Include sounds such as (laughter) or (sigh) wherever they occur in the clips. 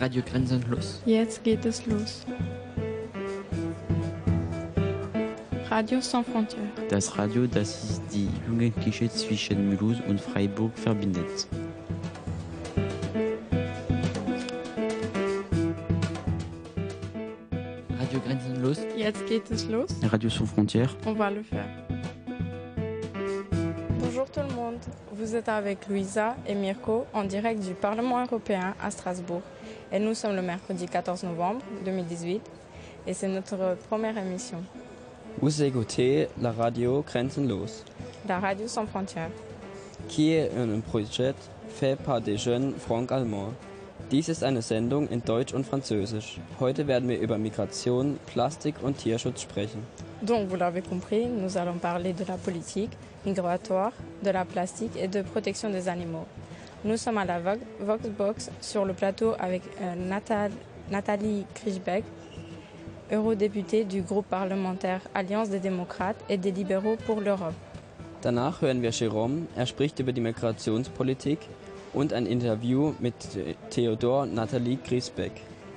Radio Grenzenlos. Jetzt geht es los. Radio sans frontières. Das Radio, das ist die Jugendliche zwischen Mulhouse und Freiburg verbindet. Radio Grenzenlos. Jetzt geht es los. Radio sans frontières. On va le faire. Vous êtes avec Louisa et Mirko en direct du Parlement européen à Strasbourg. Et nous sommes le mercredi 14 novembre 2018 et c'est notre première émission, Vous écoutez la radio Grenzenlos, la radio sans frontières. qui est un projet fait par des jeunes franco-allemands. Dies ist eine Sendung in Deutsch und Französisch. Heute werden wir über Migration, Plastik und Tierschutz sprechen. Donc, vous l'avez compris, nous allons parler de la politique migratoire, de la plastique et de protection des animaux. Nous sommes à la Vo- Voxbox sur le plateau avec euh, Nathalie Krischbeck, eurodéputée du groupe parlementaire Alliance des démocrates et des libéraux pour l'Europe. Danach hören wir Jerome, er spricht über die Migrationspolitik und ein Interview mit äh, Theodor Nathalie Griesbeck.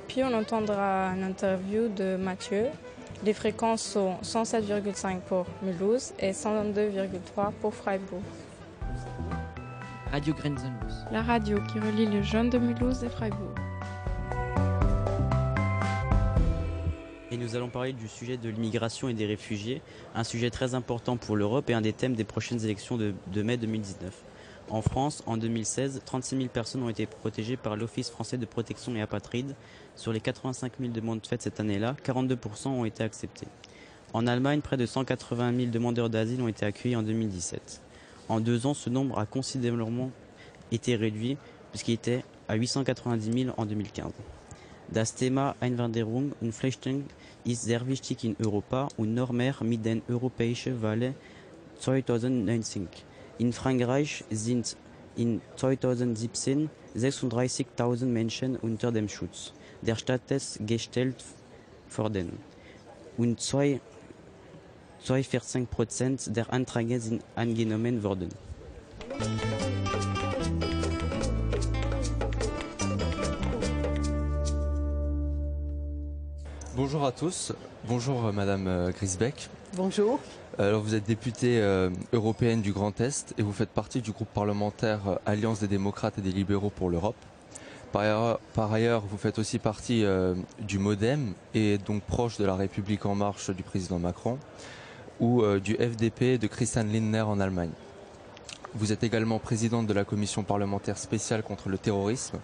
Puis on entendra une interview de Mathieu. Les fréquences sont 107,5 pour Mulhouse et 102,3 pour Freiburg. Radio Grenzenlos. La radio qui relie les jeunes de Mulhouse et Freiburg. Et nous allons parler du sujet de l'immigration et des réfugiés, un sujet très important pour l'Europe et un des thèmes des prochaines élections de, de mai 2019. En France, en 2016, 36 000 personnes ont été protégées par l'Office français de protection et apatride. Sur les 85 000 demandes faites cette année-là, 42% ont été acceptées. En Allemagne, près de 180 000 demandeurs d'asile ont été accueillis en 2017. En deux ans, ce nombre a considérablement été réduit puisqu'il était à 890 000 en 2015. Das Thema Einwanderung und Flüchtling ist sehr wichtig in Europa und noch mehr mit den europäischen Wahlen 2019. In Frankreich sind in 2017 36.000 Menschen unter dem Schutz der Staates gestellt worden. Und zwei- 42 Prozent der Anträge sind angenommen worden. Bonjour à tous, bonjour Madame euh, Grisbeck. Bonjour. Alors vous êtes députée euh, européenne du Grand Est et vous faites partie du groupe parlementaire euh, Alliance des démocrates et des libéraux pour l'Europe. Par ailleurs, vous faites aussi partie euh, du MoDem et donc proche de la République en marche du président Macron ou du FDP de Christian Lindner en Allemagne. Vous êtes également présidente de la commission parlementaire spéciale contre le terrorisme.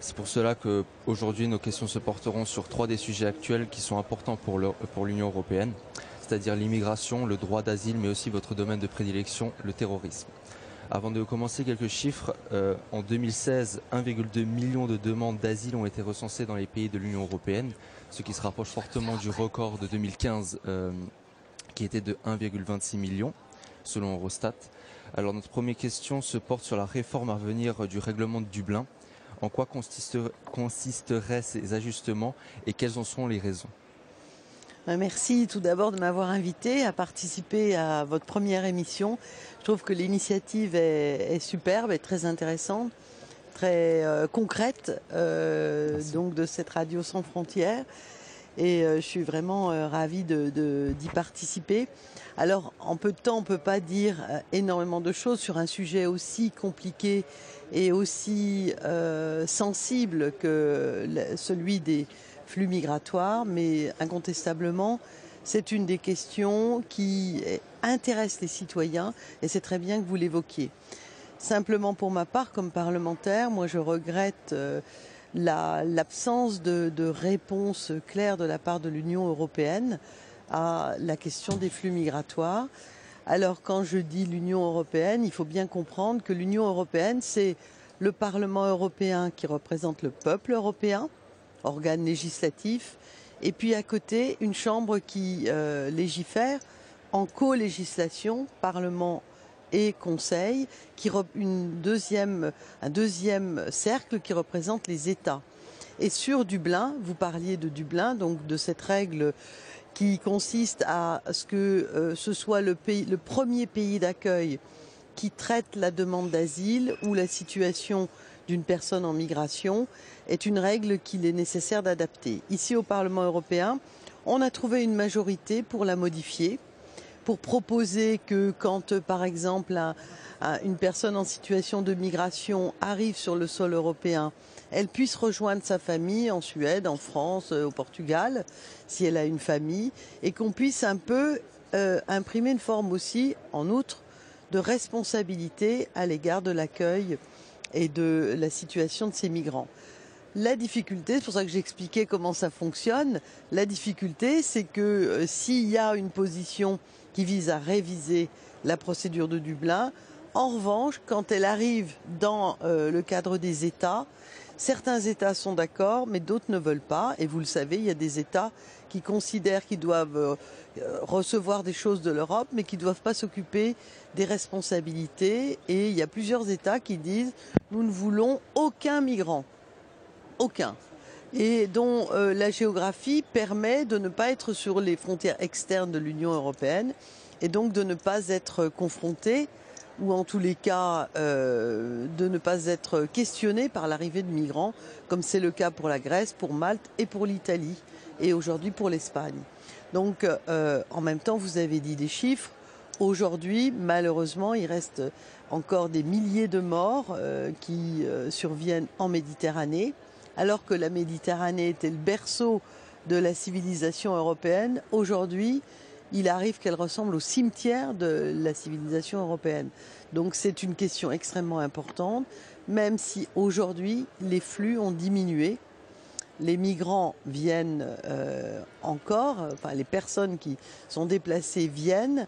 C'est pour cela que aujourd'hui nos questions se porteront sur trois des sujets actuels qui sont importants pour l'Union européenne, c'est-à-dire l'immigration, le droit d'asile, mais aussi votre domaine de prédilection, le terrorisme. Avant de commencer, quelques chiffres. Euh, en 2016, 1,2 million de demandes d'asile ont été recensées dans les pays de l'Union européenne, ce qui se rapproche fortement du record de 2015 euh, qui était de 1,26 million, selon Eurostat. Alors notre première question se porte sur la réforme à venir du règlement de Dublin. En quoi consiste- consisteraient ces ajustements et quelles en sont les raisons? Merci tout d'abord de m'avoir invité à participer à votre première émission. Je trouve que l'initiative est, est superbe et très intéressante, très euh, concrète, euh, donc de cette radio sans frontières. Et euh, je suis vraiment euh, ravie de- de- d'y participer. Alors, en peu de temps, on ne peut pas dire euh, énormément de choses sur un sujet aussi compliqué et aussi euh, sensible que celui des flux migratoires, mais incontestablement, c'est une des questions qui intéresse les citoyens et c'est très bien que vous l'évoquiez. Simplement pour ma part, comme parlementaire, moi je regrette euh, la- l'absence de réponse claire de la part de l'Union européenne à la question des flux migratoires. Alors quand je dis l'Union européenne, il faut bien comprendre que l'Union européenne, c'est le Parlement européen qui représente le peuple européen, organe législatif, et puis à côté une chambre qui euh, légifère en co-législation, Parlement et Conseil, qui une deuxième, un deuxième cercle qui représente les États. Et sur Dublin, vous parliez de Dublin, donc de cette règle qui consiste à ce que euh, ce soit le, pays, le premier pays d'accueil qui traite la demande d'asile ou la situation d'une personne en migration est une règle qu'il est nécessaire d'adapter. Ici au Parlement européen, on a trouvé une majorité pour la modifier, pour proposer que quand par exemple une personne en situation de migration arrive sur le sol européen, elle puisse rejoindre sa famille en Suède, en France, euh, au Portugal, si elle a une famille, et qu'on puisse un peu euh, imprimer une forme aussi, en outre, de responsabilité à l'égard de l'accueil et de la situation de ces migrants. La difficulté, c'est pour ça que j'expliquais comment ça fonctionne, la difficulté c'est que euh, s'il y a une position qui vise à réviser la procédure de Dublin, en revanche, quand elle arrive dans euh, le cadre des États, certains États sont d'accord, mais d'autres ne veulent pas. Et vous le savez, il y a des États qui considèrent qu'ils doivent euh, recevoir des choses de l'Europe, mais qui ne doivent pas s'occuper des responsabilités. Et il y a plusieurs États qui disent nous ne voulons aucun migrant, aucun, et dont euh, la géographie permet de ne pas être sur les frontières externes de l'Union européenne et donc de ne pas être confronté ou en tous les cas euh, de ne pas être questionné par l'arrivée de migrants, comme c'est le cas pour la Grèce, pour Malte et pour l'Italie, et aujourd'hui pour l'Espagne. Donc euh, en même temps, vous avez dit des chiffres. Aujourd'hui, malheureusement, il reste encore des milliers de morts qui surviennent en Méditerranée, alors que la Méditerranée était le berceau de la civilisation européenne. Aujourd'hui, il arrive qu'elle ressemble au cimetière de la civilisation européenne. Donc c'est une question extrêmement importante, même si aujourd'hui les flux ont diminué. Les migrants viennent euh, encore, enfin les personnes qui sont déplacées viennent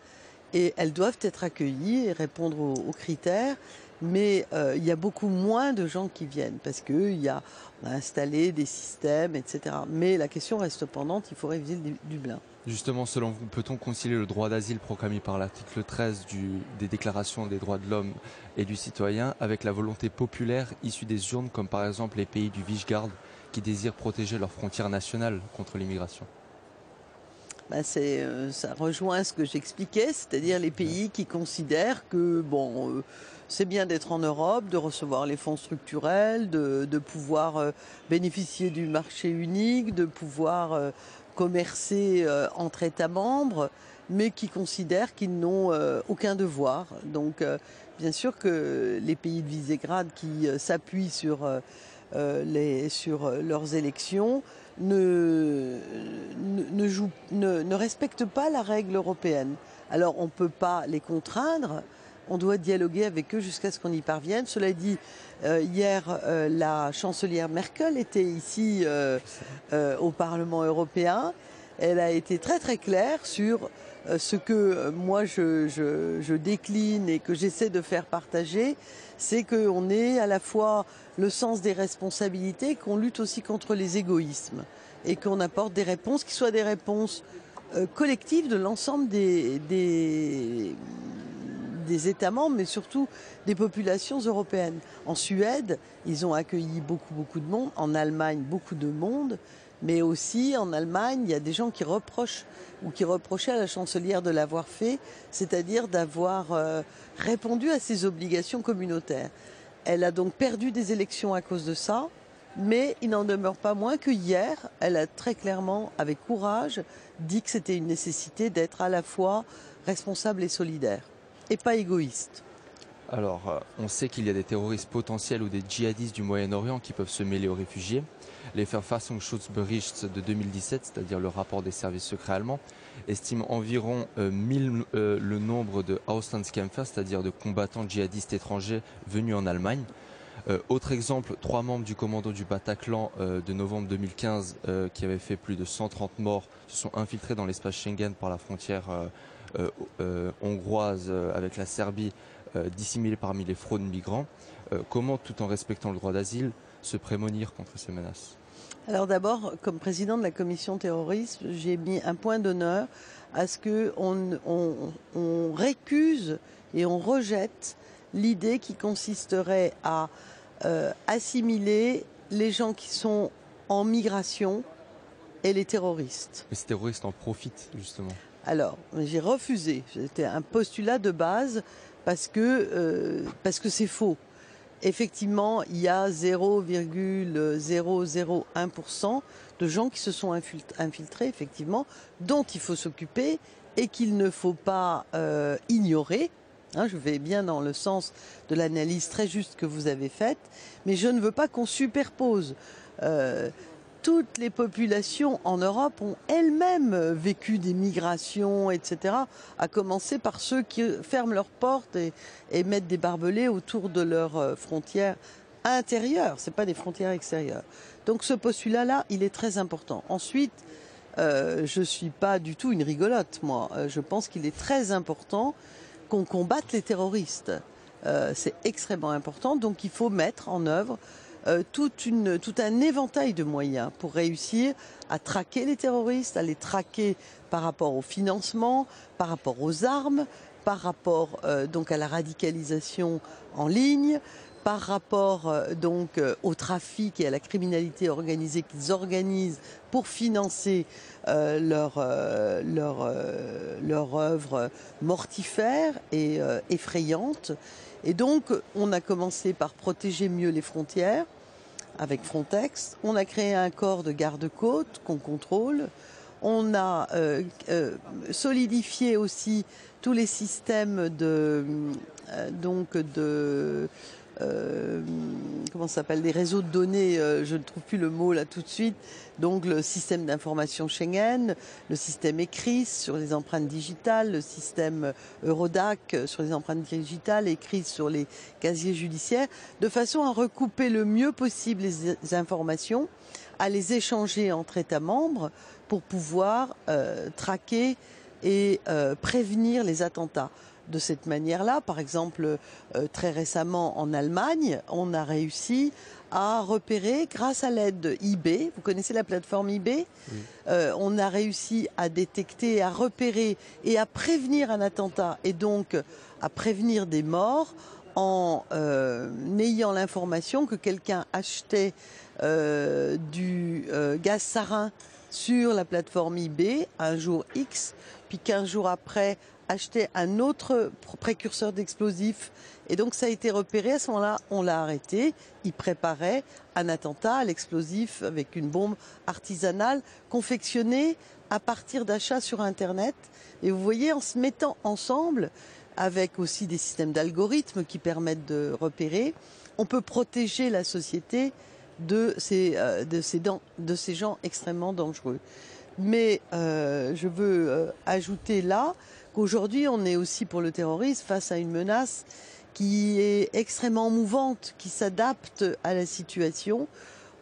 et elles doivent être accueillies et répondre aux critères mais euh, il y a beaucoup moins de gens qui viennent parce qu'il y a, installé des systèmes, etc. Mais la question reste pendante, il faut réviser Dublin. Justement, selon vous, peut-on concilier le droit d'asile proclamé par l'article 13 du, des déclarations des droits de l'homme et du citoyen avec la volonté populaire issue des urnes, comme par exemple les pays du Visegrad qui désirent protéger leurs frontières nationales contre l'immigration? Ben ça rejoint ce que j'expliquais, c'est-à-dire les pays qui considèrent que bon, euh, c'est bien d'être en Europe, de recevoir les fonds structurels, de, pouvoir euh, bénéficier du marché unique, de pouvoir euh, commercer euh, entre États membres, mais qui considèrent qu'ils n'ont aucun devoir. Donc, bien sûr que les pays de Visegrad qui s'appuient sur, sur leurs élections ne, ne, ne respectent pas la règle européenne. Alors, on ne peut pas les contraindre on doit dialoguer avec eux jusqu'à ce qu'on y parvienne. Cela dit, euh, hier, euh, la chancelière Merkel était ici euh, au Parlement européen. Elle a été très très claire sur ce que moi je, décline et que j'essaie de faire partager, c'est qu'on ait à la fois le sens des responsabilités, qu'on lutte aussi contre les égoïsmes et qu'on apporte des réponses qui soient des réponses collectives de l'ensemble des, États membres, mais surtout des populations européennes. En Suède, ils ont accueilli beaucoup de monde. En Allemagne, beaucoup de monde. Mais aussi en Allemagne, il y a des gens qui reprochent ou qui reprochaient à la chancelière de l'avoir fait, c'est-à-dire d'avoir euh, répondu à ses obligations communautaires. Elle a donc perdu des élections à cause de ça, mais il n'en demeure pas moins que hier, elle a très clairement, avec courage, dit que c'était une nécessité d'être à la fois responsable et solidaire et pas égoïste. Alors, euh, on sait qu'il y a des terroristes potentiels ou des djihadistes du Moyen-Orient qui peuvent se mêler aux réfugiés. Les Verfassungsschutzbericht de 2017, c'est-à-dire le rapport des services secrets allemands, estime environ 1000 euh, euh, le nombre de Auslandskämpfer, c'est-à-dire de combattants djihadistes étrangers venus en Allemagne. autre exemple, trois membres du commando du Bataclan de novembre 2015 qui avaient fait plus de 130 morts se sont infiltrés dans l'espace Schengen par la frontière euh, euh, hongroise euh, avec la Serbie dissimulée parmi les fraudes migrants. comment, tout en respectant le droit d'asile, se prémunir contre ces menaces? Alors d'abord, comme président de la commission terrorisme, j'ai mis un point d'honneur à ce qu'on on, récuse et on rejette l'idée qui consisterait à assimiler les gens qui sont en migration et les terroristes. Mais ces terroristes en profitent justement. Alors, j'ai refusé. C'était un postulat de base parce que parce que c'est faux. Effectivement, il y a 0,001% de gens qui se sont infiltrés, effectivement, dont il faut s'occuper et qu'il ne faut pas ignorer Hein, je vais bien dans le sens de l'analyse très juste que vous avez faite, mais je ne veux pas qu'on superpose. Euh, toutes les populations en Europe ont elles-mêmes vécu des migrations, etc., à commencer par ceux qui ferment leurs portes et, mettent des barbelés autour de leurs euh, frontières intérieures, ce pas des frontières extérieures. Donc ce postulat-là, il est très important. Ensuite, euh, je ne suis pas du tout une rigolote, moi. je pense qu'il est très important qu'on combatte les terroristes. Euh, c'est extrêmement important, donc il faut mettre en œuvre euh, tout un éventail de moyens pour réussir à traquer les terroristes, à les traquer par rapport au financement, par rapport aux armes, par rapport euh, donc à la radicalisation en ligne, par rapport euh, donc au trafic et à la criminalité organisée qu'ils organisent pour financer leur, leur, leur œuvre mortifère et effrayante. Et donc, on a commencé par protéger mieux les frontières avec Frontex. On a créé un corps de garde-côte qu'on contrôle. On a solidifié aussi tous les systèmes de, donc de euh, comment s'appelle, des réseaux de données, euh, je ne trouve plus le mot là tout de suite, donc le système d'information Schengen, le système ECRIS sur les empreintes digitales, le système Eurodac sur les empreintes digitales, ECRIS sur les casiers judiciaires, de façon à recouper le mieux possible les informations, à les échanger entre États membres pour pouvoir euh, traquer et prévenir les attentats de cette manière-là. Par exemple, euh, très récemment en Allemagne, on a réussi à repérer, grâce à l'aide de eBay, vous connaissez la plateforme eBay, euh, on a réussi à détecter, à repérer et à prévenir un attentat et donc à prévenir des morts en euh, ayant l'information que quelqu'un achetait du gaz sarin sur la plateforme eBay un jour X, puis qu'un jours après acheter un autre précurseur d'explosifs. Et donc ça a été repéré. À ce moment-là, on l'a arrêté. Il préparait un attentat à l'explosif avec une bombe artisanale confectionnée à partir d'achats sur Internet. Et vous voyez, en se mettant ensemble, avec aussi des systèmes d'algorithmes qui permettent de repérer, on peut protéger la société de ces, euh, gens extrêmement dangereux. Mais euh, je veux euh, ajouter là qu'aujourd'hui on est aussi pour le terrorisme face à une menace qui est extrêmement mouvante, qui s'adapte à la situation.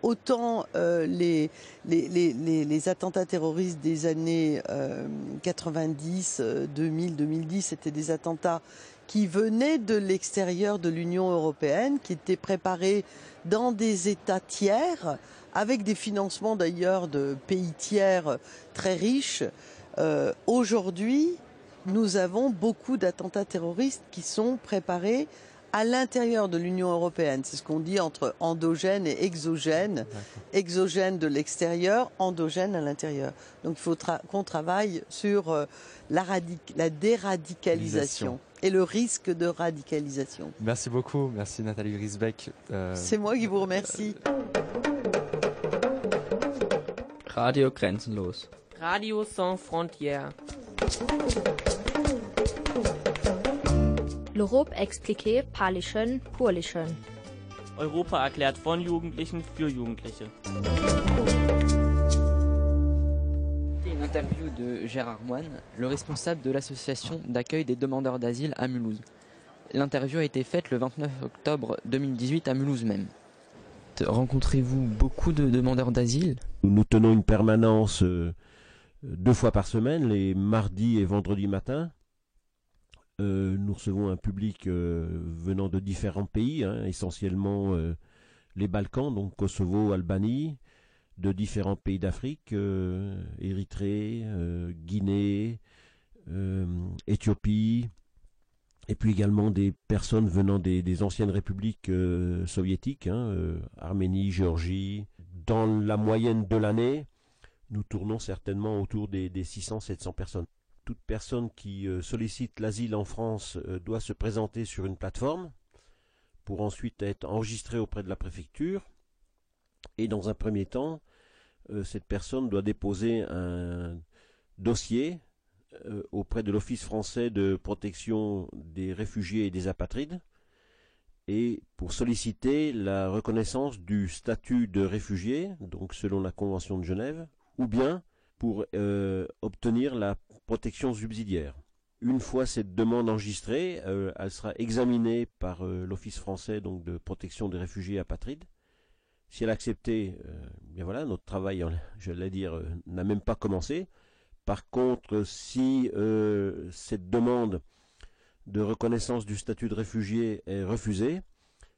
Autant euh, les, attentats terroristes des années 90, 2000, 2010, c'était des attentats qui venaient de l'extérieur de l'Union européenne, qui étaient préparés dans des États tiers, avec des financements d'ailleurs de pays tiers très riches. Euh, aujourd'hui, nous avons beaucoup d'attentats terroristes qui sont préparés à l'intérieur de l'Union européenne. C'est ce qu'on dit entre endogène et exogène. Exogène de l'extérieur, endogène à l'intérieur. Donc il faut qu'on travaille sur euh, la, la déradicalisation et le risque de radicalisation. Merci beaucoup. Merci Nathalie Grisbeck. Euh, C'est moi qui vous remercie. Radio Grenzenlos. Radio sans frontières. L'Europe expliqué par les jeunes pour les jeunes. Europa erklärt von Jugendlichen für Jugendliche. Une interview de Gérard Moine, le responsable de l'association d'accueil des demandeurs d'asile à Mulhouse. L'interview a été faite le 29 octobre 2018 à Mulhouse même. Rencontrez-vous beaucoup de demandeurs d'asile? Nous tenons une permanence euh, deux fois par semaine, les mardis et vendredis matins. Euh, nous recevons un public euh, venant de différents pays, hein, essentiellement les Balkans, donc Kosovo, Albanie, de différents pays d'Afrique, Érythrée, Guinée, Éthiopie, et puis également des personnes venant des, anciennes républiques soviétiques, hein, Arménie, Géorgie. Dans la moyenne de l'année, nous tournons certainement autour des, 600-700 personnes. Toute personne qui euh, sollicite l'asile en France euh, doit se présenter sur une plateforme pour ensuite être enregistrée auprès de la préfecture. Et dans un premier temps, euh, cette personne doit déposer un dossier auprès de l'Office français de protection des réfugiés et des apatrides et pour solliciter la reconnaissance du statut de réfugié, donc selon la Convention de Genève, ou bien pour obtenir la protection subsidiaire. Une fois cette demande enregistrée, euh, elle sera examinée par euh, l'Office français de protection des réfugiés apatrides. Si elle a accepté, euh, bien voilà, notre travail, je l'ai dire, n'a même pas commencé. Par contre, si cette demande de reconnaissance du statut de réfugié est refusée,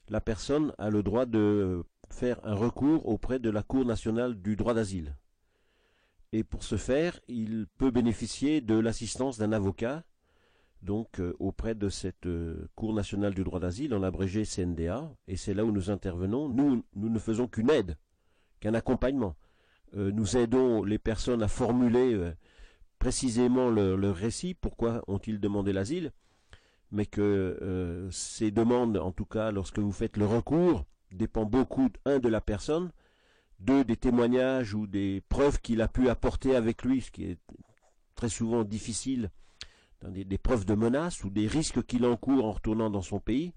la personne a le droit de faire un recours auprès de la Cour nationale du droit d'asile. Et pour ce faire, il peut bénéficier de l'assistance d'un avocat, donc euh, auprès de cette euh, Cour nationale du droit d'asile, en abrégé CNDA, et c'est là où nous intervenons. Nous, nous ne faisons qu'une aide, qu'un accompagnement. Euh, nous aidons les personnes à formuler précisément leur, récit, pourquoi ont-ils demandé l'asile, mais que ces demandes, en tout cas lorsque vous faites le recours, dépend beaucoup, un, de la personne, deux, des témoignages ou des preuves qu'il a pu apporter avec lui, ce qui est très souvent difficile, des, preuves de menaces ou des risques qu'il encourt en retournant dans son pays.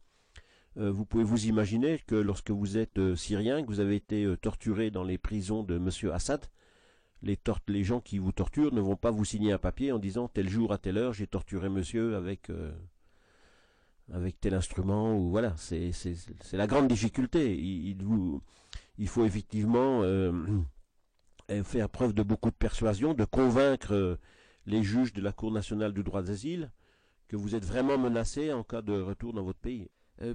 Euh, vous pouvez vous imaginer que lorsque vous êtes euh, syrien, que vous avez été euh, torturé dans les prisons de M. Assad, les, les, gens qui vous torturent ne vont pas vous signer un papier en disant tel jour à telle heure j'ai torturé monsieur avec avec tel instrument ou voilà c'est la grande difficulté vous il faut effectivement euh, (clears throat) euh, faire preuve de beaucoup de persuasion, de convaincre euh, les juges de la Cour nationale du droit d'asile que vous êtes vraiment menacé en cas de retour dans votre pays.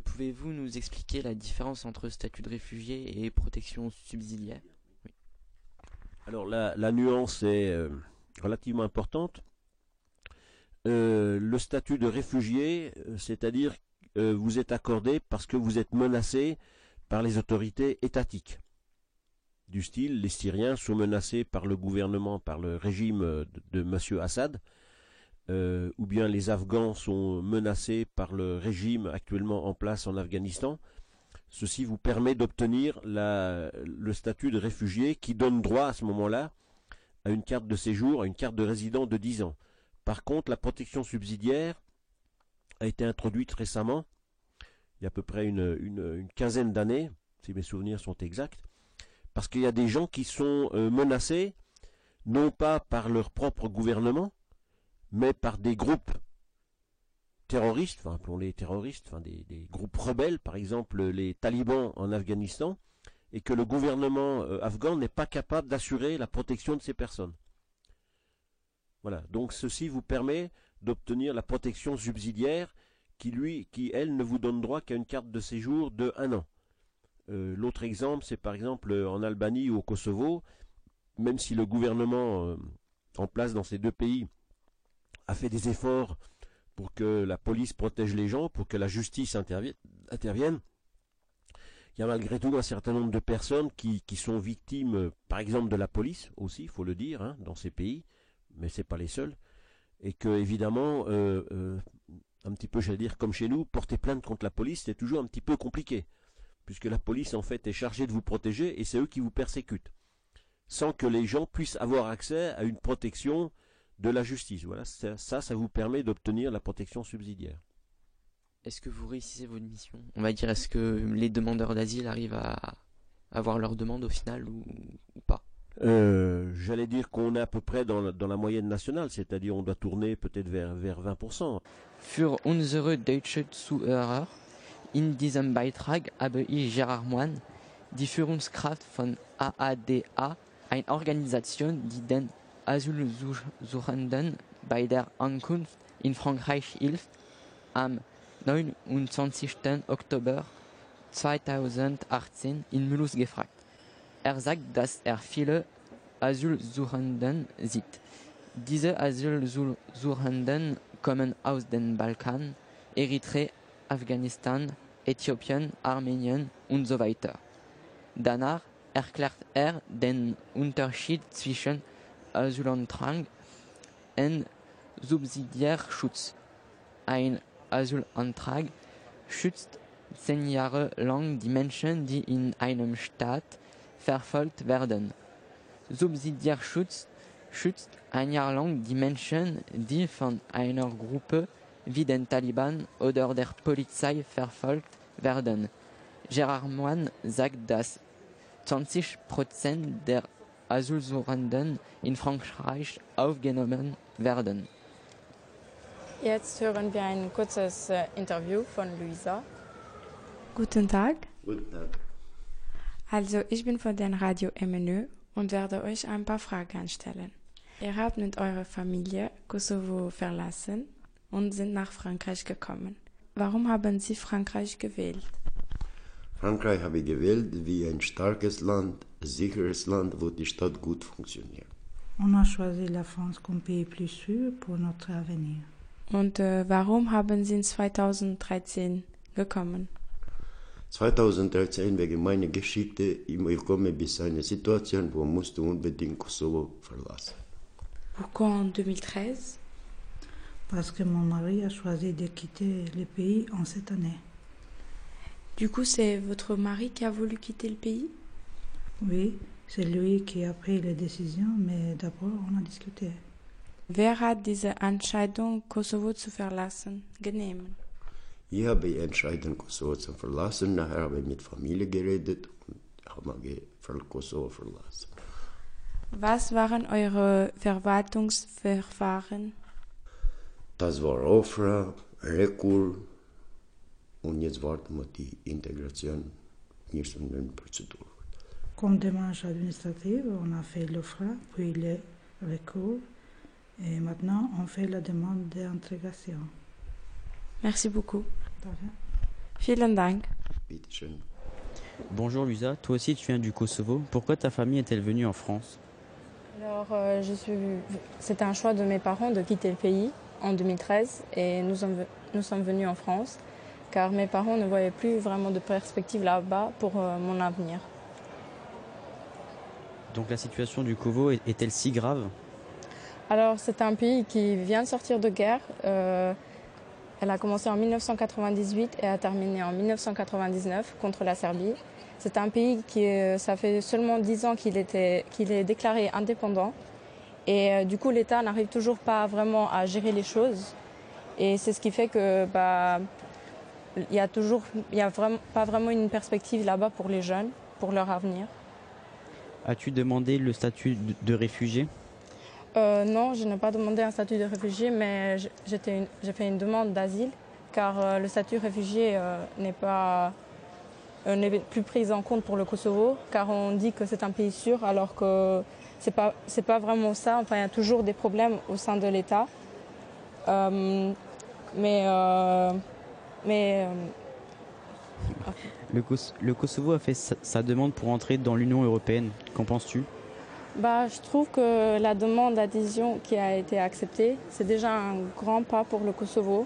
Pouvez-vous nous expliquer la différence entre statut de réfugié et protection subsidiaire? Alors la, nuance est relativement importante. le statut de réfugié, c'est-à-dire vous êtes accordé parce que vous êtes menacé par les autorités étatiques. Du style, les Syriens sont menacés par le gouvernement, par le régime de, M. Assad, euh, ou bien les Afghans sont menacés par le régime actuellement en place en Afghanistan. Ceci vous permet d'obtenir le statut de réfugié qui donne droit à ce moment-là à une carte de séjour, à une carte de résident de 10 ans. Par contre, la protection subsidiaire a été introduite récemment il y a à peu près une, quinzaine d'années, si mes souvenirs sont exacts, parce qu'il y a des gens qui sont euh, menacés, non pas par leur propre gouvernement, mais par des groupes terroristes, enfin appelons-les terroristes, des, groupes rebelles, par exemple les talibans en Afghanistan, et que le gouvernement euh, afghan n'est pas capable d'assurer la protection de ces personnes. Voilà, donc ceci vous permet d'obtenir la protection subsidiaire qui lui, qui elle ne vous donne droit qu'à une carte de séjour de un an. Euh, l'autre exemple, c'est par exemple en Albanie ou au Kosovo, même si le gouvernement euh, en place dans ces deux pays a fait des efforts pour que la police protège les gens, pour que la justice intervienne, il y a malgré tout un certain nombre de personnes qui, sont victimes, par exemple, de la police aussi, il faut le dire, hein, dans ces pays, mais ce n'est pas les seuls, et que évidemment, euh, un petit peu, j'allais dire, comme chez nous, porter plainte contre la police, c'est toujours un petit peu compliqué, puisque la police, en fait, est chargée de vous protéger et c'est eux qui vous persécutent, sans que les gens puissent avoir accès à une protection de la justice. Voilà, ça, ça, vous permet d'obtenir la protection subsidiaire. Est-ce que vous réussissez votre mission? On va dire, est-ce que les demandeurs d'asile arrivent à avoir leur demande au final ou pas? Euh, j'allais dire qu'on est à peu près dans la, moyenne nationale, c'est-à-dire on doit tourner peut-être vers, vers 20%. Für unsere deutsche Zuhörer, in diesem Beitrag habe ich Gerard Moine, die Führungskraft von AADA, eine Organisation, die den Asylsuchenden bei der Ankunft in Frankreich hilft, am 29. Oktober 2018 in Mulhouse gefragt. Er sagt, dass er viele Asylsuchenden sieht. Diese Asylsuchenden kommen aus den Balkan, Eritrea, Afghanistan, Äthiopien, Armenien und so weiter. Danach erklärt er den Unterschied zwischen Asylantrag und Subsidiärschutz. Ein Asylantrag schützt zehn Jahre lang die Menschen, die in einem Staat verfolgt werden. Subsidiärschutz schützt ein Jahr lang die Menschen, die von einer Gruppe wie den Taliban oder der Polizei verfolgt werden. Gerard Moine sagt, dass 20 Prozent der Asylsuchenden in Frankreich aufgenommen werden. Jetzt hören wir ein kurzes äh, Interview von Luisa. Guten Tag. Guten Tag. Also, ich bin von dem Radio MNÖ und werde euch ein paar Fragen stellen. Ihr habt mit eurer Familie Kosovo verlassen und sind nach Frankreich gekommen. Warum haben Sie Frankreich gewählt? Frankreich habe ich gewählt wie ein starkes Land, ein sicheres Land, wo die Stadt gut funktioniert. On a choisi la France comme pays plus sûr pour notre avenir. Und äh, warum haben Sie in 2013 gekommen? 2013 wegen meiner Geschichte, ich komme bis eine Situation, wo musste unbedingt Kosovo verlassen. Pourquoi en 2013 Parce que mon mari a choisi de quitter le pays en cette année. Du coup, c'est votre mari qui a voulu quitter le pays? Oui, c'est lui qui a pris les décisions, mais d'abord on a discuté. Wer hat diese Entscheidung, Kosovo zu verlassen, genommen? Ich habe die Entscheidung, Kosovo zu verlassen. Nachher habe ich mit Familie geredet und habe Kosovo verlassen. Was waren eure Verwaltungsverfahren? Das war OFRA, Rekur und jetzt warten wir die Integration in der Prozedur. Comme démarche administrative, on a fait l'OFRA, puis le recours, et maintenant on fait la demande d'intégration. Merci beaucoup. Vielen Dank. Bonjour Luisa, toi aussi tu viens du Kosovo. Pourquoi ta famille est-elle venue en France? Alors, euh, je suis. C'était un choix de mes parents de quitter le pays en 2013 et nous sommes, nous sommes venus en France car mes parents ne voyaient plus vraiment de perspective là-bas pour euh, mon avenir. Donc la situation du Kosovo est- est-elle si grave? Alors, c'est un pays qui vient de sortir de guerre. Euh, elle a commencé en 1998 et a terminé en 1999 contre la Serbie. C'est un pays qui, euh, ça fait seulement 10 ans qu'il est déclaré indépendant. Et euh, du coup, l'État n'arrive toujours pas vraiment à gérer les choses. Et c'est ce qui fait que bah, il y a toujours, a vraiment, pas vraiment une perspective là-bas pour les jeunes, pour leur avenir. As-tu demandé le statut de réfugié? Euh, non, je n'ai pas demandé un statut de réfugié, mais j'ai fait une demande d'asile car euh, le statut réfugié euh, n'est pas plus pris en compte pour le Kosovo, car on dit que c'est un pays sûr, alors que c'est pas pas vraiment ça. Enfin, il y a toujours des problèmes au sein de l'État, mais mais le, Kos- le Kosovo a fait sa demande pour entrer dans l'Union européenne. Qu'en penses-tu? Bah, je trouve que la demande d'adhésion qui a été acceptée, c'est déjà un grand pas pour le Kosovo,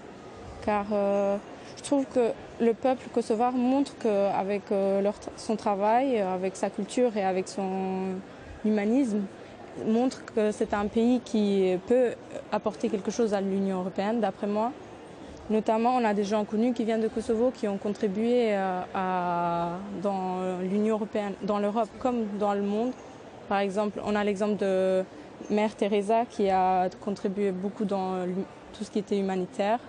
car euh, je trouve que le peuple kosovar montre qu'avec son travail, euh, avec sa culture et avec son humanisme, montre que c'est un pays qui peut apporter quelque chose à l'Union européenne, d'après moi. Notamment, on a des gens connus qui viennent de Kosovo qui ont contribué euh, dans l'Union européenne, dans l'Europe comme dans le monde. Par exemple, on a l'exemple de Mère Teresa qui a contribué beaucoup dans tout ce qui était humanitaire.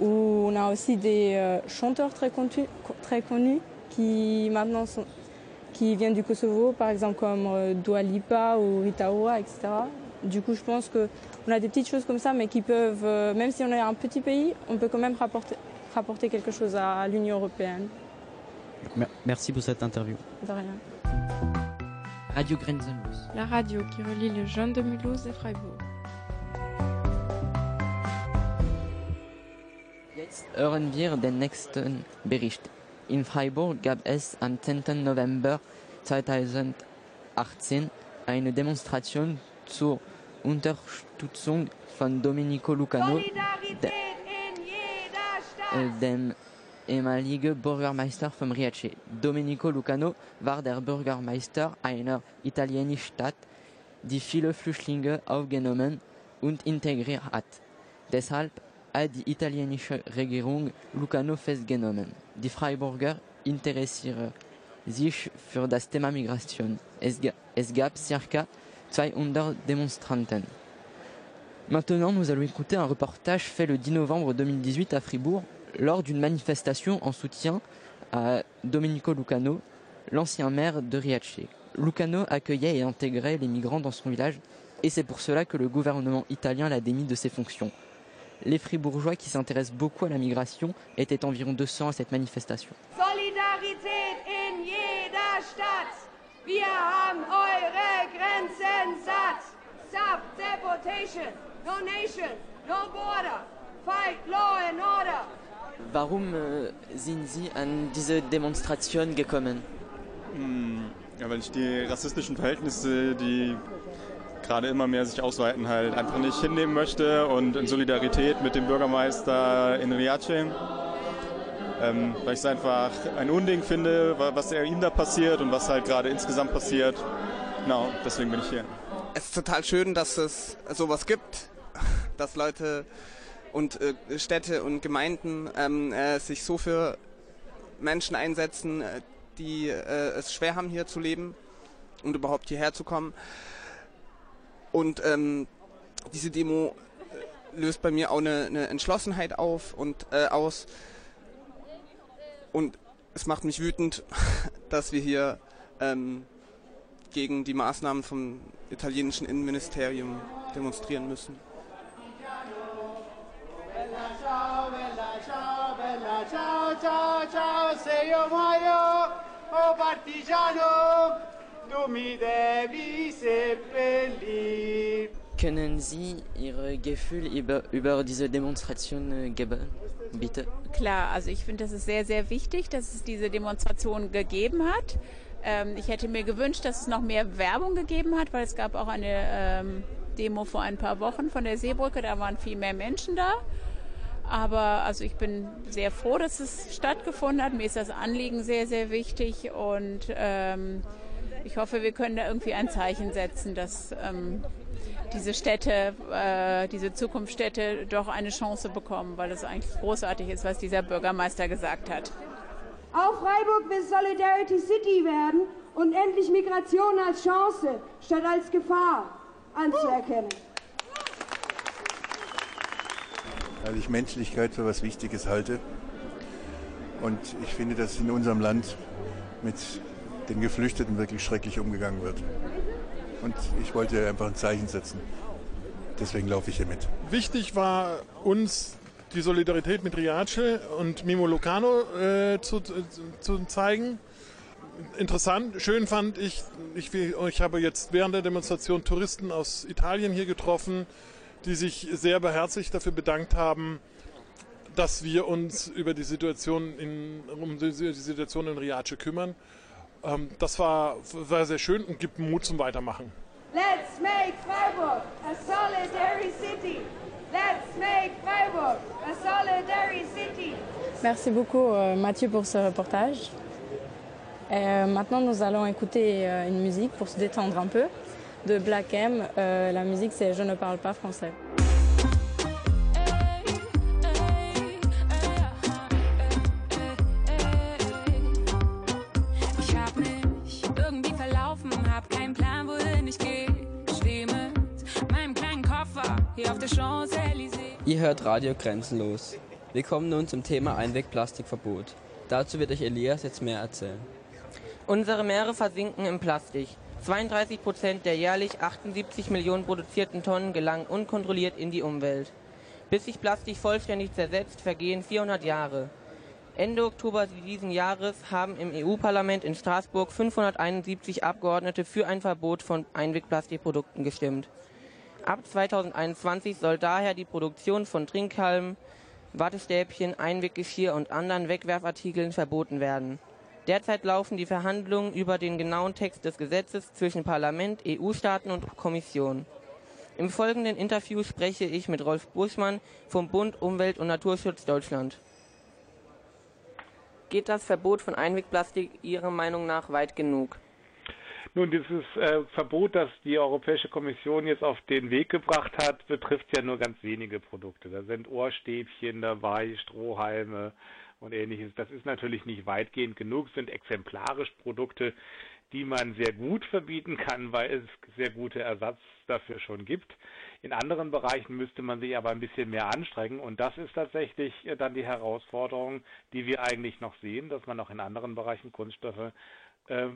Ou on a aussi des euh, chanteurs très, contu- très connus qui maintenant sont, qui viennent du Kosovo, par exemple comme euh, Dua Lipa ou Rita Ora, etc. Du coup, je pense qu'on a des petites choses comme ça, mais qui peuvent, euh, même si on est un petit pays, on peut quand même rapporter, rapporter quelque chose à l'Union européenne. Mer- Merci pour cette interview. De rien. Radio Grenzenlos. La radio qui relie les jeunes de Mulhouse et Freiburg. Jetzt hören wir den nächsten Bericht. In Freiburg gab es am 10. November 2018 eine Demonstration zur Unterstützung von Domenico Lucano, de, dem ehemaligen Bürgermeister von Riace. Domenico Lucano war der Bürgermeister einer italienischen Stadt, die viele Flüchtlinge aufgenommen und integriert hat. Deshalb hat die italienische Regierung Lucano festgenommen. Die Freiburger interessieren sich für das Thema Migration. Es, es gab circa 200 Demonstranten. Maintenant, nous allons écouter un reportage fait le 10 novembre 2018 à Fribourg lors d'une manifestation en soutien à Domenico Lucano, l'ancien maire de Riace. Lucano accueillait et intégrait les migrants dans son village et c'est pour cela que le gouvernement italien l'a démis de ses fonctions. Les fribourgeois qui s'intéressent beaucoup à la migration étaient environ 200 à cette manifestation. Solidarität in jeder Stadt. Wir haben eure Grenzen satt. Stop deportation. No nation, no border. Fight law and order. Warum äh, sind Sie an diese Demonstration gekommen? Hm, ja, weil ich die rassistischen Verhältnisse, die gerade immer mehr sich ausweiten, halt einfach nicht hinnehmen möchte und in Solidarität mit dem Bürgermeister in Riace. Ähm, weil ich es einfach ein Unding finde, was er ihm da passiert und was halt gerade insgesamt passiert. Genau, deswegen bin ich hier. Es ist total schön, dass es sowas gibt, (laughs) dass Leute und äh, Städte und Gemeinden ähm, äh, sich so für Menschen einsetzen, äh, die äh, es schwer haben, hier zu leben und überhaupt hierher zu kommen. Und ähm, diese Demo äh, löst bei mir auch eine, eine Entschlossenheit auf und äh, aus. Und es macht mich wütend, (laughs) dass wir hier ähm, gegen die Maßnahmen vom italienischen Innenministerium demonstrieren müssen. Bella ciao, bella ciao, bella ciao, ciao, ciao, se io muoio, oh partigiano, du mi devi seppellire. Können Sie Ihre Gefühle über, über diese Demonstration äh, geben, bitte? Klar, also ich finde, das ist sehr, sehr wichtig, dass es diese Demonstration gegeben hat. Ähm, ich hätte mir gewünscht, dass es noch mehr Werbung gegeben hat, weil es gab auch eine ähm, Demo vor ein paar Wochen von der Seebrücke, da waren viel mehr Menschen da. Aber also ich bin sehr froh, dass es stattgefunden hat. Mir ist das Anliegen sehr, sehr wichtig und ähm, ich hoffe, wir können da irgendwie ein Zeichen setzen, dass ähm, diese Städte, äh, diese Zukunftsstädte doch eine Chance bekommen, weil es eigentlich großartig ist, was dieser Bürgermeister gesagt hat. Auch Freiburg will Solidarity City werden und endlich Migration als Chance statt als Gefahr anzuerkennen. Weil ich Menschlichkeit für was Wichtiges halte. Und ich finde, dass in unserem Land mit den Geflüchteten wirklich schrecklich umgegangen wird. Und ich wollte einfach ein Zeichen setzen. Deswegen laufe ich hier mit. Wichtig war uns die Solidarität mit Riace und Mimo Lucano äh, zu, zu, zu, zeigen. Interessant, schön fand ich, ich, ich habe jetzt während der Demonstration Touristen aus Italien hier getroffen, die sich sehr beherzigt dafür bedankt haben, dass wir uns über die Situation in, um die Situation in Riace kümmern. Ähm, das war, war sehr schön und gibt Mut zum Weitermachen. Let's make Freiburg a solidary city. Let's make Freiburg a solidary city. Merci beaucoup euh, Mathieu pour ce reportage. Euh, maintenant nous allons écouter euh, une musique pour se détendre un peu de Black M. Euh, la musique c'est Je ne parle pas français. Ich hab mich irgendwie verlaufen, hab keinen Plan, wohin ich. Steh mit meinem kleinen Koffer hier auf der Champs-Élysées. Ihr hört Radio Grenzenlos. Wir kommen nun zum Thema Einwegplastikverbot. Dazu wird euch Elias jetzt mehr erzählen. Unsere Meere versinken im Plastik. 32 Prozent der jährlich 78 Millionen produzierten Tonnen gelangen unkontrolliert in die Umwelt. Bis sich Plastik vollständig zersetzt, vergehen 400 Jahre. Ende Oktober diesen Jahres haben im EU-Parlament in Straßburg 571 Abgeordnete für ein Verbot von Einwegplastikprodukten gestimmt. Ab 2021 soll daher die Produktion von Trinkhalmen, Wattestäbchen, Einweggeschirr und anderen Wegwerfartikeln verboten werden. Derzeit laufen die Verhandlungen über den genauen Text des Gesetzes zwischen Parlament, EU-Staaten und Kommission. Im folgenden Interview spreche ich mit Rolf Buschmann vom Bund Umwelt und Naturschutz Deutschland. Geht das Verbot von Einwegplastik Ihrer Meinung nach weit genug? Nun, dieses äh, Verbot, das die Europäische Kommission jetzt auf den Weg gebracht hat, betrifft ja nur ganz wenige Produkte. Da sind Ohrstäbchen dabei, Strohhalme und ähnliches. Das ist natürlich nicht weitgehend genug, sind exemplarisch Produkte, die man sehr gut verbieten kann, weil es sehr gute Ersatz dafür schon gibt. In anderen Bereichen müsste man sich aber ein bisschen mehr anstrengen und das ist tatsächlich dann die Herausforderung, die wir eigentlich noch sehen, dass man auch in anderen Bereichen Kunststoffe äh,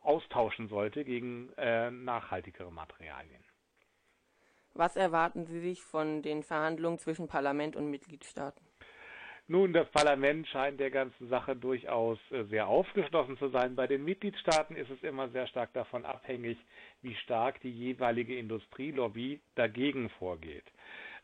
austauschen sollte gegen äh, nachhaltigere Materialien. Was erwarten Sie sich von den Verhandlungen zwischen Parlament und Mitgliedstaaten? Nun, das Parlament scheint der ganzen Sache durchaus äh, sehr aufgeschlossen zu sein. Bei den Mitgliedstaaten ist es immer sehr stark davon abhängig, wie stark die jeweilige Industrielobby dagegen vorgeht.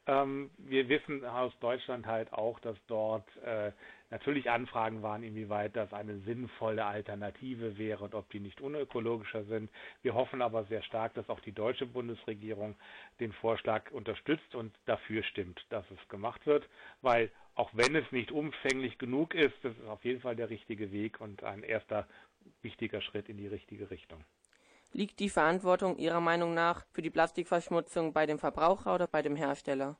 Ähm, wir wissen aus Deutschland halt auch, dass dort äh, natürlich Anfragen waren, inwieweit das eine sinnvolle Alternative wäre und ob die nicht unökologischer sind. Wir hoffen aber sehr stark, dass auch die deutsche Bundesregierung den Vorschlag unterstützt und dafür stimmt, dass es gemacht wird, weil auch wenn es nicht umfänglich genug ist, das ist auf jeden Fall der richtige Weg und ein erster wichtiger Schritt in die richtige Richtung. Liegt die Verantwortung Ihrer Meinung nach für die Plastikverschmutzung bei dem Verbraucher oder bei dem Hersteller?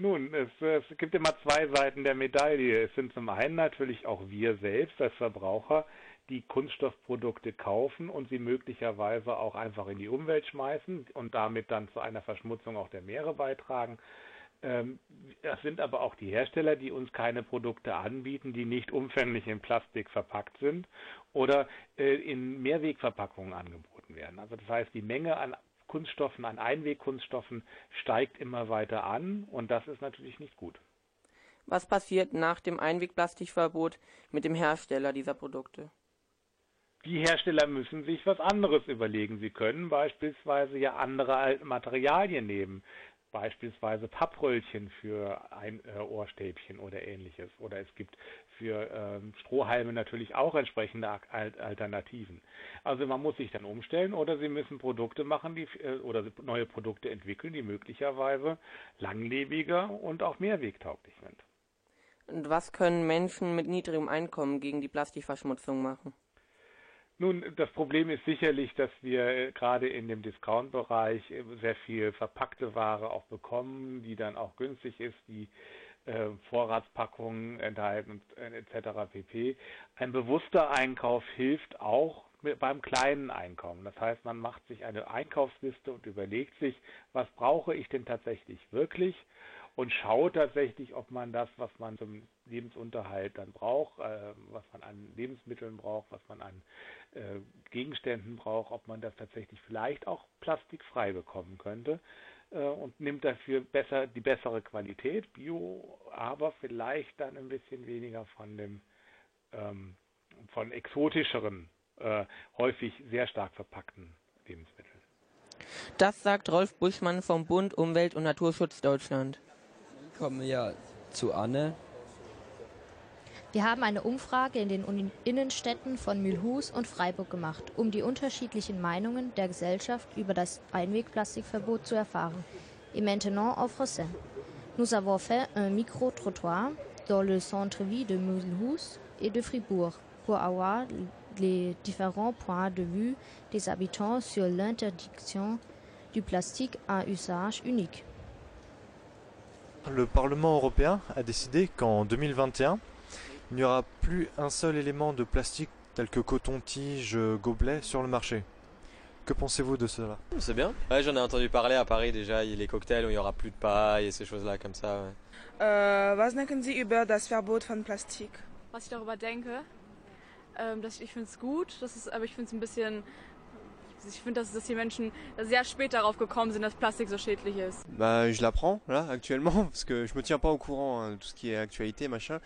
Nun, es, es, gibt immer zwei Seiten der Medaille. Es sind zum einen natürlich auch wir selbst als Verbraucher, die Kunststoffprodukte kaufen und sie möglicherweise auch einfach in die Umwelt schmeißen und damit dann zu einer Verschmutzung auch der Meere beitragen. Ähm, das sind aber auch die Hersteller, die uns keine Produkte anbieten, die nicht umfänglich in Plastik verpackt sind oder äh, in Mehrwegverpackungen angeboten werden. Also das heißt, die Menge an Kunststoffen, an Einwegkunststoffen steigt immer weiter an und das ist natürlich nicht gut. Was passiert nach dem Einwegplastikverbot mit dem Hersteller dieser Produkte? Die Hersteller müssen sich was anderes überlegen. Sie können beispielsweise ja andere Materialien nehmen beispielsweise Pappröllchen für ein äh, Ohrstäbchen oder ähnliches. Oder es gibt für ähm, Strohhalme natürlich auch entsprechende Alternativen. Also man muss sich dann umstellen oder Sie müssen Produkte machen, die äh, oder neue Produkte entwickeln, die möglicherweise langlebiger und auch mehrwegtauglich sind. Und was können Menschen mit niedrigem Einkommen gegen die Plastikverschmutzung machen? Nun, das Problem ist sicherlich, dass wir äh, gerade in dem Discount-Bereich äh, sehr viel verpackte Ware auch bekommen, die dann auch günstig ist, die äh, Vorratspackungen enthalten äh, etc. pp. Ein bewusster Einkauf hilft auch mit, beim kleinen Einkommen. Das heißt, man macht sich eine Einkaufsliste und überlegt sich, was brauche ich denn tatsächlich wirklich und schaut tatsächlich, ob man das, was man zum Lebensunterhalt dann braucht, äh, was man an Lebensmitteln braucht, was man an äh, Gegenständen braucht, ob man das tatsächlich vielleicht auch plastikfrei bekommen könnte äh, und nimmt dafür besser die bessere Qualität, Bio, aber vielleicht dann ein bisschen weniger von dem ähm, von exotischeren, äh, häufig sehr stark verpackten Lebensmitteln. Das sagt Rolf Buschmann vom Bund Umwelt und Naturschutz Deutschland komme ja zu Anne. Wir haben eine Umfrage in den Innenstädten von Mühlhus und Freiburg gemacht, um die unterschiedlichen Meinungen der Gesellschaft über das Einwegplastikverbot zu erfahren. Et maintenant au français. Nous avons fait un micro-trottoir dans le centre-ville de Mühlhus et de Fribourg pour avoir les différents points de vue des habitants sur l'interdiction du plastique à usage unique le Parlement européen a décidé qu'en 2021, il n'y aura plus un seul élément de plastique tel que coton-tige, gobelet sur le marché. Que pensez-vous de cela? C'est bien. Ouais, j'en ai entendu parler à Paris déjà. Il y a les cocktails où il n'y aura plus de paille et ces choses-là comme ça. Ouais. Äh, was denken Sie über das Verbot von Plastik? Was ich darüber denke, ähm, dass ich, ich finde es gut, das ist, aber ich finde es ein bisschen ich finde, dass, dass die Menschen sehr spät darauf gekommen sind, dass Plastik so schädlich ist. Bah, je l'apprends là actuellement (laughs) parce que je me tiens pas au courant hein, de tout ce qui est actualité machin.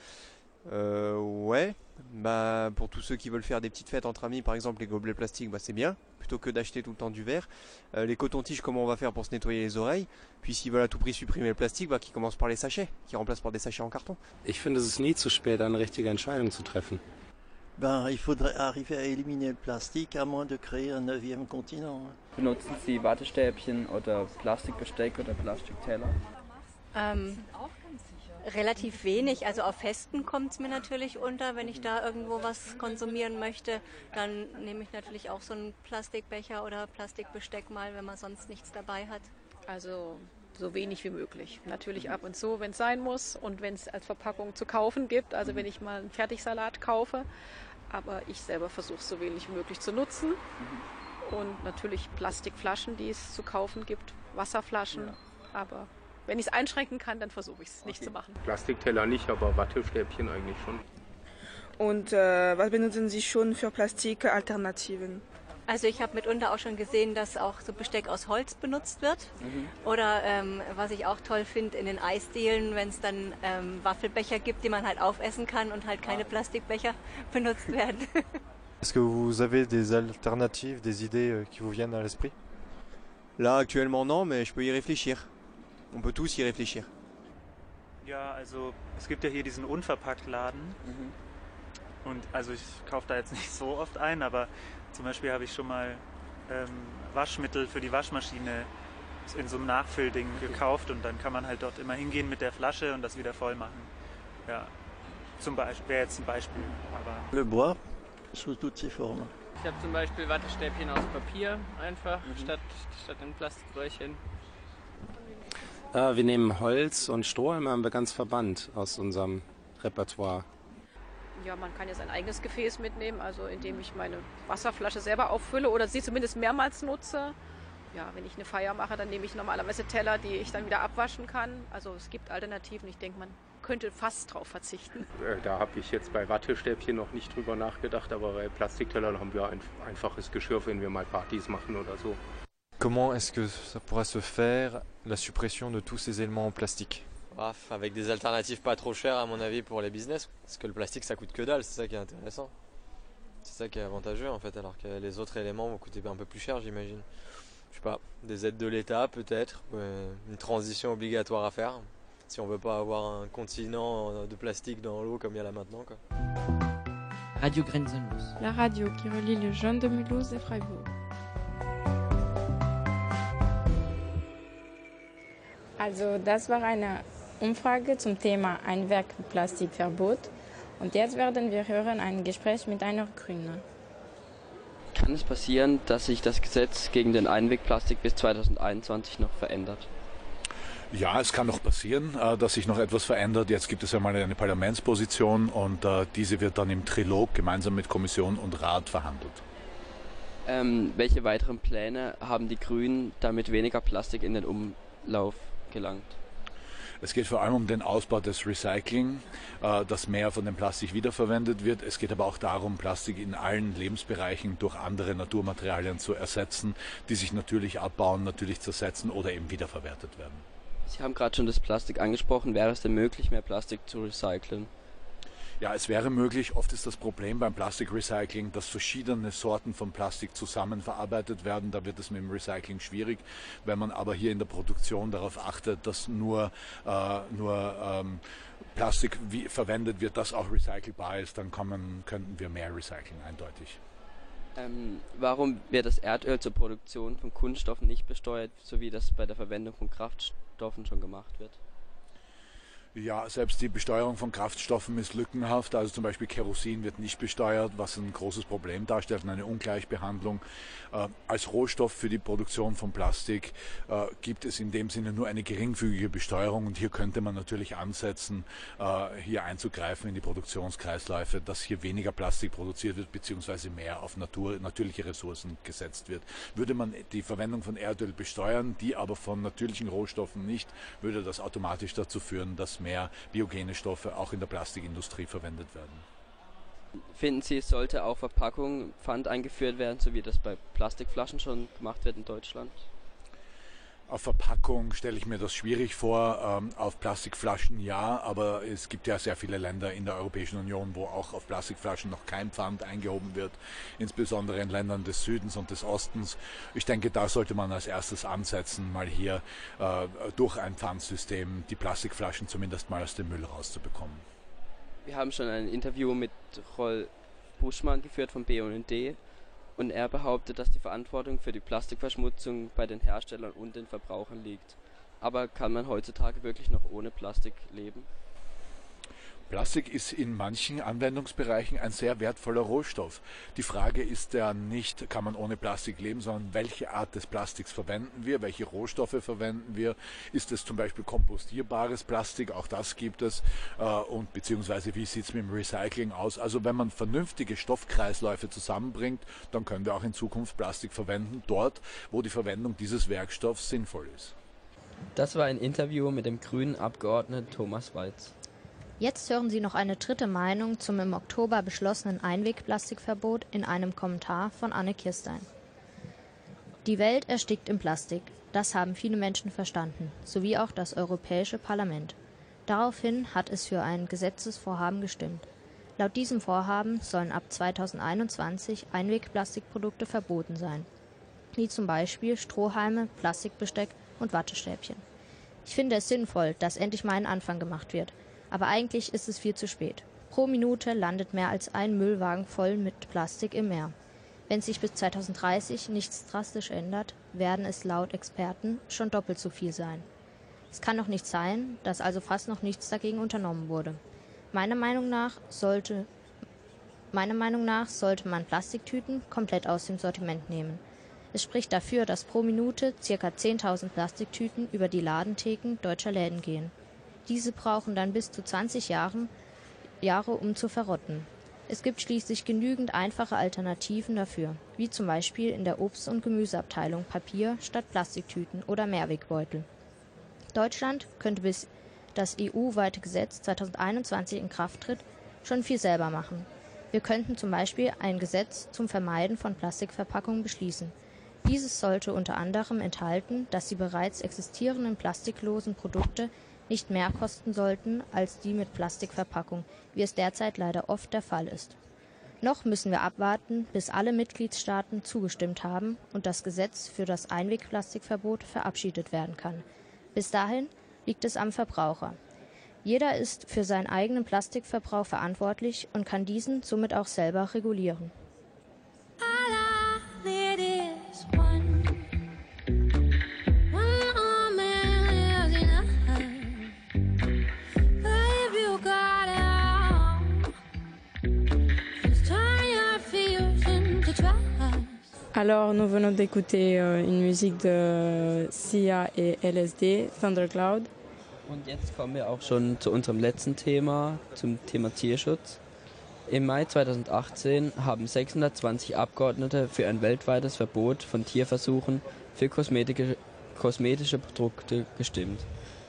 Euh, ouais, bah pour tous ceux qui veulent faire des petites fêtes entre amis, par exemple les gobelets plastiques, bah c'est bien, plutôt que d'acheter tout le temps du verre. Euh, les cotons-tiges, comment on va faire pour se nettoyer les oreilles? Puis s'ils veulent à tout prix supprimer le plastique, bah qui commencent par les sachets, qui remplacent par des sachets en carton. Ich finde, es ist nie zu spät, eine richtige Entscheidung zu treffen. Ben, il faudrait arriver à éliminer le plastique, à moins de créer un neuvième continent. Benutzen Sie Wattestäbchen oder Plastikbesteck oder Plastikteller? Ähm, Relativ wenig. Also auf Festen kommt es mir natürlich unter. Wenn ich da irgendwo was konsumieren möchte, dann nehme ich natürlich auch so einen Plastikbecher oder Plastikbesteck mal, wenn man sonst nichts dabei hat. Also so wenig wie möglich. Natürlich ab und zu, wenn es sein muss und wenn es als Verpackung zu kaufen gibt. Also wenn ich mal einen Fertigsalat kaufe. Aber ich selber versuche es so wenig wie möglich zu nutzen. Und natürlich Plastikflaschen, die es zu kaufen gibt, Wasserflaschen. Ja. Aber wenn ich es einschränken kann, dann versuche ich es nicht zu machen. Plastikteller nicht, aber Wattestäbchen eigentlich schon. Und äh, was benutzen Sie schon für Plastikalternativen? Also ich habe mitunter auch schon gesehen, dass auch so Besteck aus Holz benutzt wird. Mhm. Oder ähm, was ich auch toll finde, in den Eisdielen, wenn es dann ähm, Waffelbecher gibt, die man halt aufessen kann und halt keine Plastikbecher (laughs) benutzt werden. (laughs) Est-ce que vous avez des alternatives, des idées euh, qui vous viennent à l'esprit Là actuellement non, mais je peux y réfléchir. On peut tous y réfléchir. Ja, also es gibt ja hier diesen Unverpacktladen. Mhm. Und also ich kaufe da jetzt nicht so oft ein, aber zum Beispiel habe ich schon mal ähm, Waschmittel für die Waschmaschine in so einem Nachfüllding gekauft und dann kann man halt dort immer hingehen mit der Flasche und das wieder voll machen. Ja, zum Beispiel wäre jetzt ein Beispiel. Aber Le bois sous toutes ses formes. Ich habe zum Beispiel Wattestäbchen aus Papier einfach mhm. statt, statt in Plastikröhrchen. Äh, wir nehmen Holz und Strohhalme haben wir ganz verbannt aus unserem Repertoire. Ja, man kann ja sein eigenes Gefäß mitnehmen, also indem ich meine Wasserflasche selber auffülle oder sie zumindest mehrmals nutze. Ja, wenn ich eine Feier mache, dann nehme ich normalerweise Teller, die ich dann wieder abwaschen kann. Also es gibt Alternativen. Ich denke, man könnte fast drauf verzichten. Äh, da habe ich jetzt bei Wattestäbchen noch nicht drüber nachgedacht, aber bei Plastiktellern haben wir ein einfaches Geschirr, wenn wir mal Partys machen oder so. Comment est-ce que ça pourrait se faire, la suppression de tous ces éléments en plastique ah, Avec des alternatives pas trop chères à mon avis pour les business. Parce que le plastique ça coûte que dalle, c'est ça qui est intéressant. C'est ça qui est avantageux en fait, alors que les autres éléments vont coûter un peu plus cher j'imagine. Je sais pas, des aides de l'État peut-être, une transition obligatoire à faire, si on veut pas avoir un continent de plastique dans l'eau comme il y a là maintenant. Quoi. Radio Grenzenlos. La radio qui relie les jeunes de Mulhouse et Freiburg. Also das war eine Umfrage zum Thema Einwegplastikverbot. Und jetzt werden wir hören ein Gespräch mit einer Grünen. Kann es passieren, dass sich das Gesetz gegen den Einwegplastik bis 2021 noch verändert? Ja, es kann noch passieren, äh, dass sich noch etwas verändert. Jetzt gibt es einmal eine Parlamentsposition und äh, diese wird dann im Trilog gemeinsam mit Kommission und Rat verhandelt. Ähm, welche weiteren Pläne haben die Grünen, damit weniger Plastik in den Umlauf gelangt. Es geht vor allem um den Ausbau des Recycling, äh, dass mehr von dem Plastik wiederverwendet wird. Es geht aber auch darum, Plastik in allen Lebensbereichen durch andere Naturmaterialien zu ersetzen, die sich natürlich abbauen, natürlich zersetzen oder eben wiederverwertet werden. Sie haben gerade schon das Plastik angesprochen. Wäre es denn möglich, mehr Plastik zu recyceln? Ja, es wäre möglich. Oft ist das Problem beim Plastikrecycling, dass verschiedene Sorten von Plastik zusammenverarbeitet werden. Da wird es mit dem Recycling schwierig. Wenn man aber hier in der Produktion darauf achtet, dass nur, äh, nur ähm, Plastik wie, verwendet wird, das auch recycelbar ist, dann man, könnten wir mehr recyceln, eindeutig. Ähm, warum wird das Erdöl zur Produktion von Kunststoffen nicht besteuert, so wie das bei der Verwendung von Kraftstoffen schon gemacht wird? Ja, selbst die Besteuerung von Kraftstoffen ist lückenhaft. Also zum Beispiel Kerosin wird nicht besteuert, was ein großes Problem darstellt und eine Ungleichbehandlung. Äh, als Rohstoff für die Produktion von Plastik äh, gibt es in dem Sinne nur eine geringfügige Besteuerung und hier könnte man natürlich ansetzen, äh, hier einzugreifen in die Produktionskreisläufe, dass hier weniger Plastik produziert wird beziehungsweise mehr auf Natur, natürliche Ressourcen gesetzt wird. Würde man die Verwendung von Erdöl besteuern, die aber von natürlichen Rohstoffen nicht, würde das automatisch dazu führen, dass mehr biogene Stoffe auch in der Plastikindustrie verwendet werden. Finden Sie, es sollte auch Verpackung Pfand eingeführt werden, so wie das bei Plastikflaschen schon gemacht wird in Deutschland? Auf Verpackung stelle ich mir das schwierig vor. Ähm, auf Plastikflaschen ja, aber es gibt ja sehr viele Länder in der Europäischen Union, wo auch auf Plastikflaschen noch kein Pfand eingehoben wird, insbesondere in Ländern des Südens und des Ostens. Ich denke, da sollte man als erstes ansetzen, mal hier äh, durch ein Pfandsystem die Plastikflaschen zumindest mal aus dem Müll rauszubekommen. Wir haben schon ein Interview mit Roll Buschmann geführt vom BUND und er behauptet, dass die Verantwortung für die Plastikverschmutzung bei den Herstellern und den Verbrauchern liegt. Aber kann man heutzutage wirklich noch ohne Plastik leben? Plastik ist in manchen Anwendungsbereichen ein sehr wertvoller Rohstoff. Die Frage ist ja nicht, kann man ohne Plastik leben, sondern welche Art des Plastiks verwenden wir, welche Rohstoffe verwenden wir. Ist es zum Beispiel kompostierbares Plastik, auch das gibt es, äh, und beziehungsweise wie sieht es mit dem Recycling aus. Also wenn man vernünftige Stoffkreisläufe zusammenbringt, dann können wir auch in Zukunft Plastik verwenden, dort, wo die Verwendung dieses Werkstoffs sinnvoll ist. Das war ein Interview mit dem grünen Abgeordneten Thomas Walz. Jetzt hören Sie noch eine dritte Meinung zum im Oktober beschlossenen Einwegplastikverbot in einem Kommentar von Anne Kirstein. Die Welt erstickt im Plastik. Das haben viele Menschen verstanden, sowie auch das Europäische Parlament. Daraufhin hat es für ein Gesetzesvorhaben gestimmt. Laut diesem Vorhaben sollen ab 2021 Einwegplastikprodukte verboten sein, wie zum Beispiel Strohhalme, Plastikbesteck und Wattestäbchen. Ich finde es sinnvoll, dass endlich mal ein Anfang gemacht wird. Aber eigentlich ist es viel zu spät. Pro Minute landet mehr als ein Müllwagen voll mit Plastik im Meer. Wenn sich bis 2030 nichts drastisch ändert, werden es laut Experten schon doppelt so viel sein. Es kann doch nicht sein, dass also fast noch nichts dagegen unternommen wurde. Meiner Meinung nach sollte, meiner Meinung nach sollte man Plastiktüten komplett aus dem Sortiment nehmen. Es spricht dafür, dass pro Minute ca. 10.000 Plastiktüten über die Ladentheken deutscher Läden gehen. Diese brauchen dann bis zu 20 Jahren, Jahre, um zu verrotten. Es gibt schließlich genügend einfache Alternativen dafür, wie zum Beispiel in der Obst- und Gemüseabteilung Papier statt Plastiktüten oder Mehrwegbeutel. Deutschland könnte bis das EU-weite Gesetz 2021 in Kraft tritt, schon viel selber machen. Wir könnten zum Beispiel ein Gesetz zum Vermeiden von Plastikverpackungen beschließen. Dieses sollte unter anderem enthalten, dass die bereits existierenden plastiklosen Produkte nicht mehr kosten sollten als die mit Plastikverpackung, wie es derzeit leider oft der Fall ist. Noch müssen wir abwarten, bis alle Mitgliedstaaten zugestimmt haben und das Gesetz für das Einwegplastikverbot verabschiedet werden kann. Bis dahin liegt es am Verbraucher. Jeder ist für seinen eigenen Plastikverbrauch verantwortlich und kann diesen somit auch selber regulieren. Alors, nous venons d'écouter euh, une musique de Sia et LSD, Thundercloud. Und jetzt kommen wir auch schon zu unserem letzten Thema, zum Thema Tierschutz. Im Mai 2018 haben 620 Abgeordnete für ein weltweites Verbot von Tierversuchen für kosmetische Produkte gestimmt.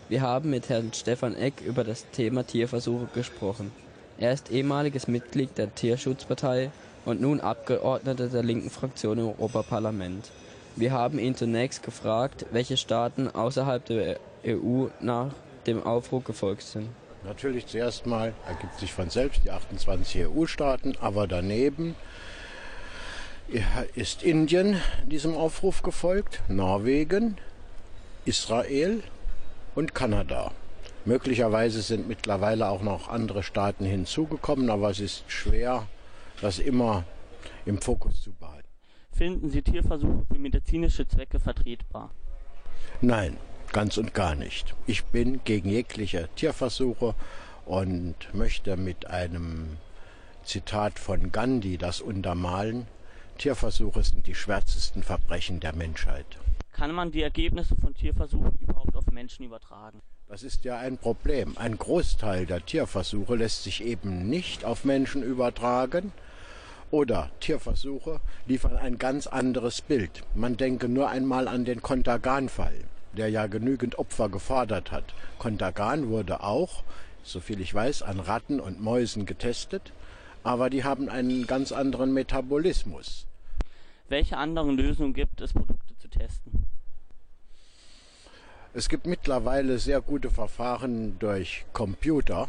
Wir haben mit Herrn Stefan Eck über das Thema Tierversuche gesprochen. Er ist ehemaliges Mitglied der Tierschutzpartei und nun Abgeordneter der linken Fraktion im Europaparlament. Wir haben ihn zunächst gefragt, welche Staaten außerhalb der EU nach dem Aufruf gefolgt sind. Natürlich zuerst mal ergibt sich von selbst die 28 EU-Staaten, aber daneben ist Indien diesem Aufruf gefolgt, Norwegen, Israel und Kanada. Möglicherweise sind mittlerweile auch noch andere Staaten hinzugekommen, aber es ist schwer das immer im Fokus zu behalten. Finden Sie Tierversuche für medizinische Zwecke vertretbar? Nein, ganz und gar nicht. Ich bin gegen jegliche Tierversuche und möchte mit einem Zitat von Gandhi das untermalen. Tierversuche sind die schwärzesten Verbrechen der Menschheit. Kann man die Ergebnisse von Tierversuchen überhaupt auf Menschen übertragen? Das ist ja ein Problem. Ein Großteil der Tierversuche lässt sich eben nicht auf Menschen übertragen, oder Tierversuche liefern ein ganz anderes Bild. Man denke nur einmal an den Kontergan-Fall, der ja genügend Opfer gefordert hat. Kontergan wurde auch, soviel ich weiß, an Ratten und Mäusen getestet, aber die haben einen ganz anderen Metabolismus. Welche anderen Lösungen gibt es, Produkte zu testen? Es gibt mittlerweile sehr gute Verfahren durch Computer,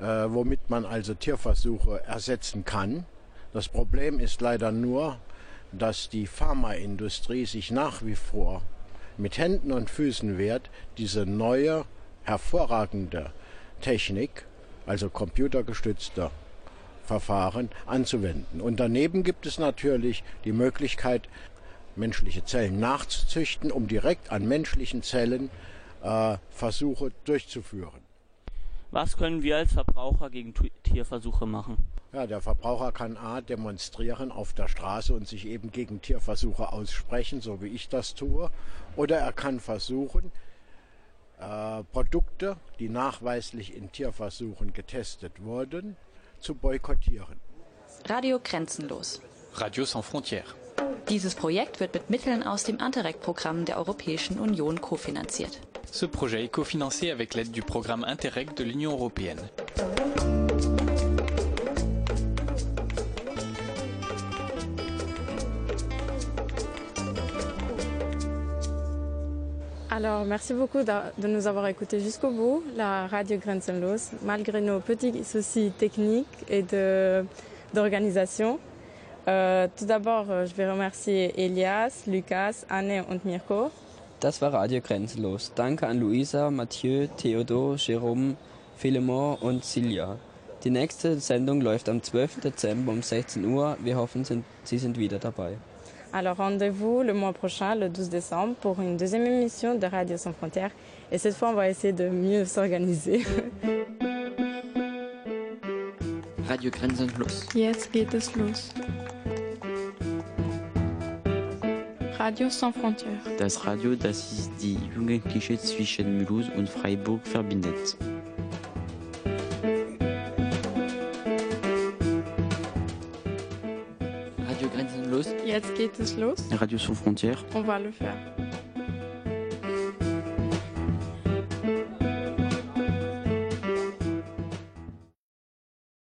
äh, womit man also Tierversuche ersetzen kann. Das Problem ist leider nur, dass die Pharmaindustrie sich nach wie vor mit Händen und Füßen wehrt, diese neue, hervorragende Technik, also computergestützte Verfahren, anzuwenden. Und daneben gibt es natürlich die Möglichkeit, menschliche Zellen nachzuzüchten, um direkt an menschlichen Zellen äh, Versuche durchzuführen. Was können wir als Verbraucher gegen Tierversuche machen? Ja, der Verbraucher kann A demonstrieren auf der Straße und sich eben gegen Tierversuche aussprechen, so wie ich das tue. Oder er kann versuchen, äh, Produkte, die nachweislich in Tierversuchen getestet wurden, zu boykottieren. Radio Grenzenlos. Radio sans frontières. Dieses Projekt wird mit Mitteln aus dem Interreg-Programm der Europäischen Union kofinanziert. Ce projet est cofinancé avec l'aide du programme Interreg de l'Union européenne. Alors, merci beaucoup de nous avoir écoutés jusqu'au bout, la radio Grenzenlos, malgré nos petits soucis techniques et d'organisation. Euh, tout d'abord, euh, je vais remercier Elias, Lucas, Anne und Mirko. Das war Radio Grenzenlos. Danke an Luisa, Mathieu, Theodor, Jerome, Philemon und Silja. Die nächste Sendung läuft am 12. Dezember um 16 Uhr. Wir hoffen, sind, Sie sind wieder dabei. Alors, rendez-vous le mois prochain, le 12 décembre, pour une deuxième émission de Radio Sans Frontières. Et cette fois, on va essayer de mieux s'organiser. Radio Grenzenlos. Jetzt geht es los. Radio Sans Frontières. Das Radio, das ist die Jugendliche zwischen Mulhouse und Freiburg verbindet. Radio Grenzenlos. Jetzt geht es los. Radio sans frontières. On va le faire.